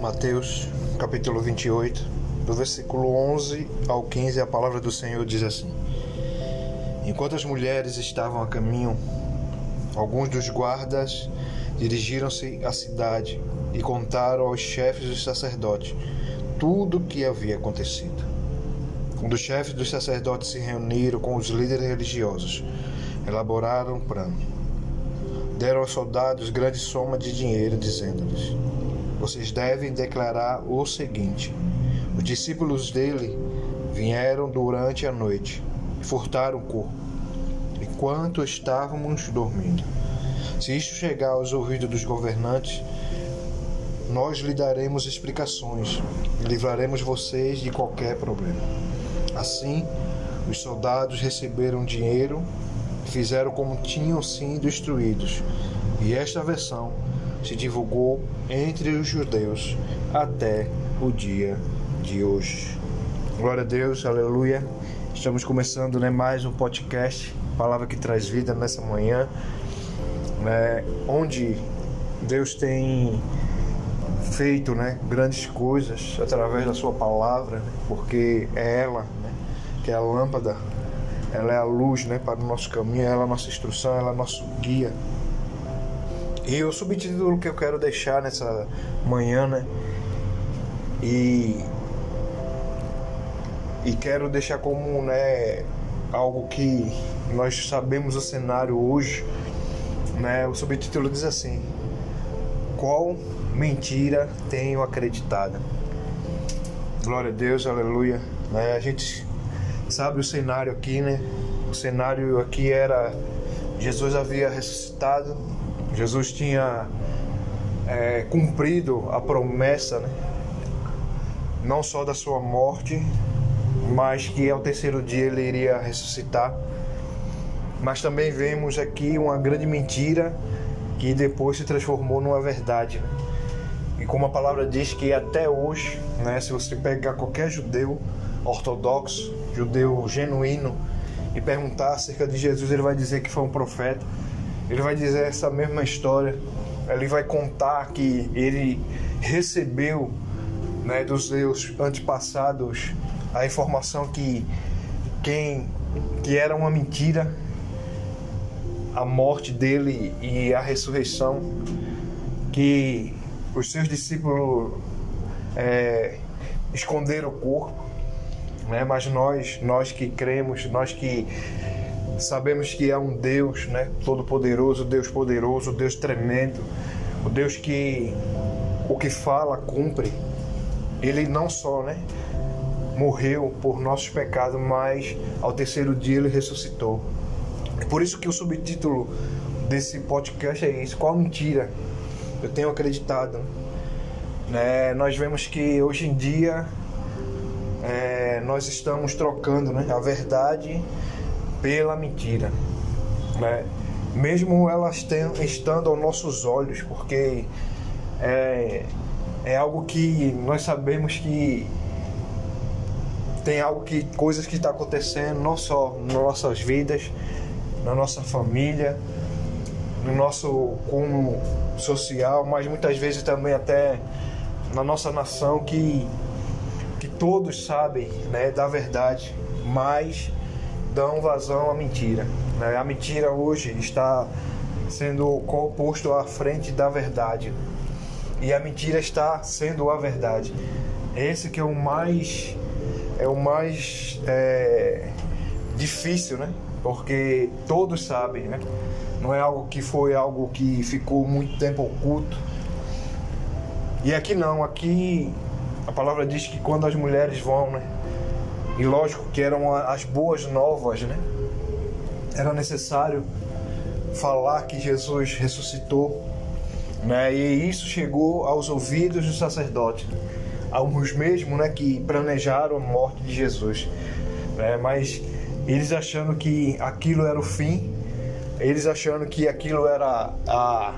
Mateus, capítulo 28, do versículo 11 ao 15, a palavra do Senhor diz assim: Enquanto as mulheres estavam a caminho, alguns dos guardas dirigiram-se à cidade e contaram aos chefes dos sacerdotes tudo o que havia acontecido. Quando os chefes dos sacerdotes se reuniram com os líderes religiosos, elaboraram um plano. Deram aos soldados grande soma de dinheiro, dizendo-lhes: vocês devem declarar o seguinte: os discípulos dele vieram durante a noite e furtaram o corpo, enquanto estávamos dormindo. Se isto chegar aos ouvidos dos governantes, nós lhe daremos explicações e livraremos vocês de qualquer problema. Assim, os soldados receberam dinheiro fizeram como tinham sido instruídos. E esta versão se divulgou entre os judeus até o dia de hoje. Glória a Deus, aleluia. Estamos começando né, mais um podcast, palavra que traz vida nessa manhã, né, onde Deus tem feito né, grandes coisas através da Sua palavra, né, porque é ela né, que é a lâmpada, ela é a luz né, para o nosso caminho, ela é a nossa instrução, ela é nosso guia. E o subtítulo que eu quero deixar nessa manhã, né? E e quero deixar como, né, algo que nós sabemos o cenário hoje, né? O subtítulo diz assim: Qual mentira tenho acreditado? Glória a Deus, aleluia. Né? A gente sabe o cenário aqui, né? O cenário aqui era Jesus havia ressuscitado, Jesus tinha é, cumprido a promessa, né? não só da sua morte, mas que ao terceiro dia ele iria ressuscitar. Mas também vemos aqui uma grande mentira que depois se transformou numa verdade. Né? E como a palavra diz que até hoje, né, se você pegar qualquer judeu ortodoxo, judeu genuíno, e perguntar acerca de Jesus, ele vai dizer que foi um profeta ele vai dizer essa mesma história. Ele vai contar que ele recebeu né, dos seus antepassados a informação que quem que era uma mentira a morte dele e a ressurreição que os seus discípulos é, esconderam o corpo né? mas nós nós que cremos nós que Sabemos que é um Deus, né, todo-poderoso, Deus poderoso, Deus tremendo, o Deus que o que fala cumpre. Ele não só, né, morreu por nossos pecados, mas ao terceiro dia ele ressuscitou. É por isso que o subtítulo desse podcast é isso: qual mentira eu tenho acreditado? Né? Nós vemos que hoje em dia é, nós estamos trocando né, a verdade pela mentira, né? mesmo elas ten, estando aos nossos olhos, porque é, é algo que nós sabemos que tem algo que coisas que está acontecendo não só nas nossas vidas, na nossa família, no nosso cunho social, mas muitas vezes também até na nossa nação que que todos sabem, né, da verdade, mas dão vazão à mentira. Né? A mentira hoje está sendo composto à frente da verdade. E a mentira está sendo a verdade. Esse que é o mais é o mais é, difícil, né? Porque todos sabem, né? Não é algo que foi algo que ficou muito tempo oculto. E aqui não, aqui a palavra diz que quando as mulheres vão, né? E lógico que eram as boas novas, né? Era necessário falar que Jesus ressuscitou, né? E isso chegou aos ouvidos dos sacerdotes, alguns mesmo, né, que planejaram a morte de Jesus, né? Mas eles achando que aquilo era o fim, eles achando que aquilo era a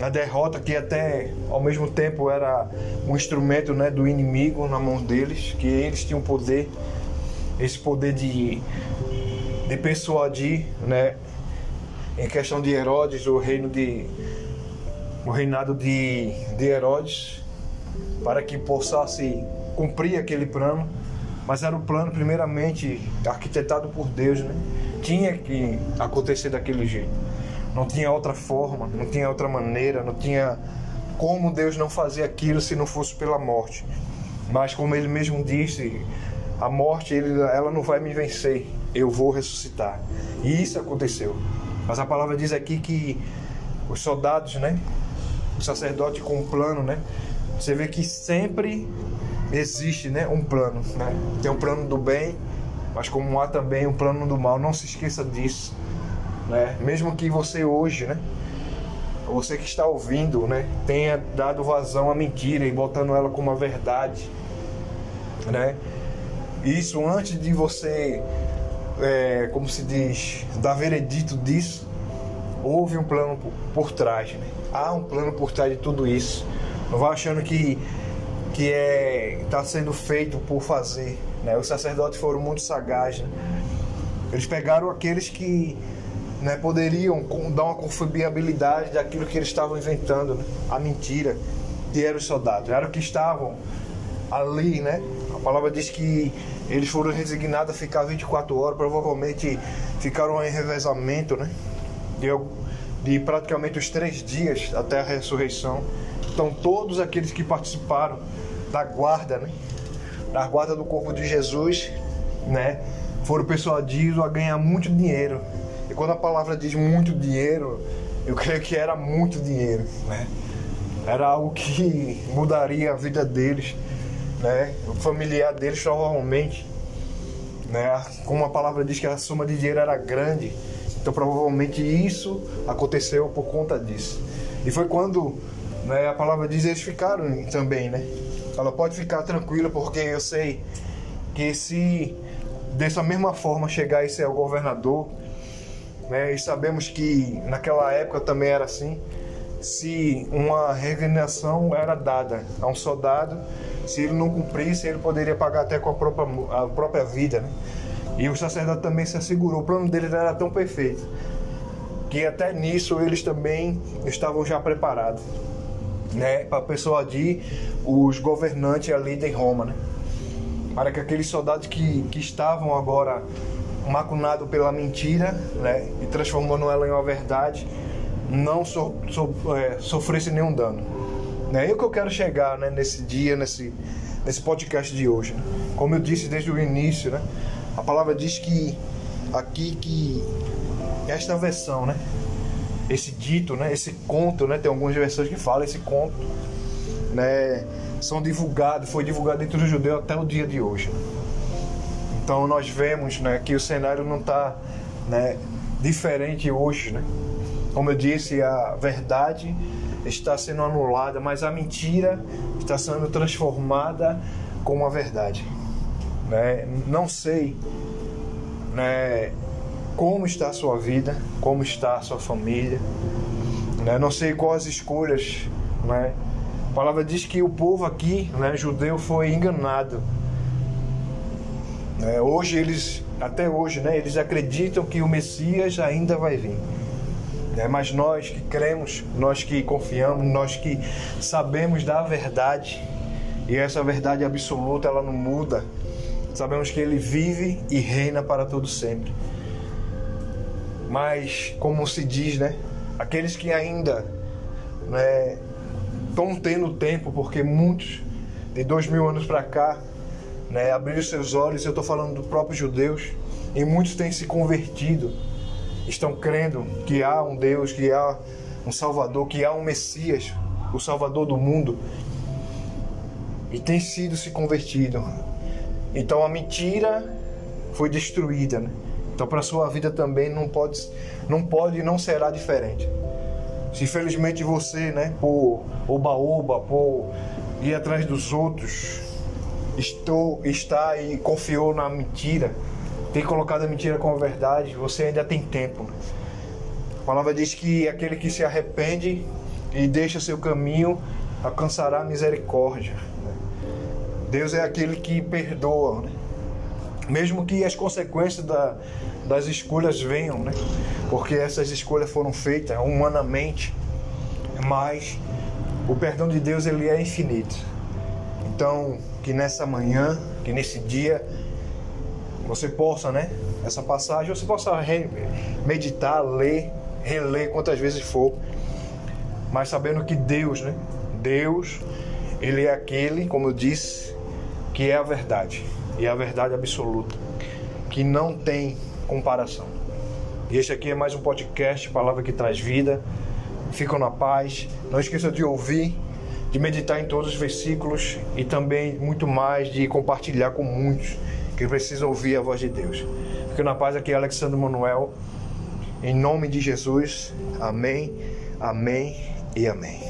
a derrota que até ao mesmo tempo era um instrumento né, do inimigo na mão deles, que eles tinham poder, esse poder de, de persuadir né, em questão de Herodes, o reino de o reinado de, de Herodes, para que possa-se cumprir aquele plano, mas era um plano primeiramente arquitetado por Deus, né? Tinha que acontecer daquele jeito. Não tinha outra forma, não tinha outra maneira, não tinha como Deus não fazer aquilo se não fosse pela morte. Mas como ele mesmo disse, a morte ele, ela não vai me vencer, eu vou ressuscitar. E isso aconteceu. Mas a palavra diz aqui que os soldados, né, o sacerdote com um plano, né, você vê que sempre existe, né, um plano, né? Tem um plano do bem, mas como há também um plano do mal, não se esqueça disso, né? Mesmo que você hoje, né, você que está ouvindo, né, tenha dado vazão à mentira e botando ela como uma verdade, né? Isso antes de você, é, como se diz, dar veredito disso, houve um plano por, por trás, né? Há um plano por trás de tudo isso. Não vá achando que que é está sendo feito por fazer, né? Os sacerdotes foram muito sagazes. Né? Eles pegaram aqueles que né, poderiam dar uma confiabilidade daquilo que eles estavam inventando, né? a mentira, que eram os soldados, eram que estavam ali, né? A palavra diz que eles foram resignados a ficar 24 horas, provavelmente ficaram em revezamento, né? De, de praticamente os três dias até a ressurreição. Então, todos aqueles que participaram da guarda, né? Da guarda do corpo de Jesus, né? Foram persuadidos a ganhar muito dinheiro quando a palavra diz muito dinheiro, eu creio que era muito dinheiro, né? Era algo que mudaria a vida deles, né? O familiar deles provavelmente, né? Como a palavra diz que a soma de dinheiro era grande, então provavelmente isso aconteceu por conta disso. E foi quando né, a palavra diz eles ficaram também, né? Ela pode ficar tranquila porque eu sei que se dessa mesma forma chegar e ser o governador, né? E sabemos que naquela época também era assim. Se uma regeneração era dada a um soldado, se ele não cumprisse, ele poderia pagar até com a própria, a própria vida. Né? E o sacerdote também se assegurou. O plano dele era tão perfeito que até nisso eles também estavam já preparados né, para persuadir os governantes ali de Roma. Né? Para que aqueles soldados que, que estavam agora macunado pela mentira, né, e transformando ela em uma verdade, não so, so, é, sofresse nenhum dano. Né? E o que eu quero chegar né, nesse dia, nesse, nesse podcast de hoje. Né? Como eu disse desde o início, né, a palavra diz que aqui que esta versão, né, esse dito, né, esse conto, né, tem algumas versões que falam esse conto, né, são divulgados, foi divulgado entre os judeus até o dia de hoje. Então nós vemos né, que o cenário não está né, diferente hoje. Né? Como eu disse, a verdade está sendo anulada, mas a mentira está sendo transformada com a verdade. Né? Não sei né, como está a sua vida, como está a sua família, né? não sei quais escolhas. Né? A palavra diz que o povo aqui, né, judeu, foi enganado é, hoje eles, até hoje, né, eles acreditam que o Messias ainda vai vir. É, mas nós que cremos, nós que confiamos, nós que sabemos da verdade, e essa verdade absoluta ela não muda, sabemos que ele vive e reina para todo sempre. Mas, como se diz, né, aqueles que ainda estão né, tendo tempo, porque muitos de dois mil anos para cá né, abrir os seus olhos, eu estou falando dos próprios judeus, e muitos têm se convertido, estão crendo que há um Deus, que há um Salvador, que há um Messias, o Salvador do mundo, e têm sido se convertido. Então a mentira foi destruída, né? Então para sua vida também não pode, não pode e não será diferente. Se infelizmente você, né, por oba-oba, por ir atrás dos outros, estou, está e confiou na mentira, tem colocado a mentira como verdade, você ainda tem tempo. A palavra diz que aquele que se arrepende e deixa seu caminho alcançará misericórdia. Deus é aquele que perdoa, né? mesmo que as consequências da, das escolhas venham. Né? porque essas escolhas foram feitas humanamente, mas o perdão de Deus ele é infinito. Então, que nessa manhã, que nesse dia, você possa, né? Essa passagem, você possa meditar, ler, reler quantas vezes for, mas sabendo que Deus, né? Deus, ele é aquele, como eu disse, que é a verdade, e é a verdade absoluta, que não tem comparação. E este aqui é mais um podcast, Palavra que Traz Vida. Ficam na paz. Não esqueça de ouvir, de meditar em todos os versículos e também muito mais de compartilhar com muitos que precisam ouvir a voz de Deus. Fiquem na paz aqui, Alexandre Manuel. Em nome de Jesus. Amém, amém e amém.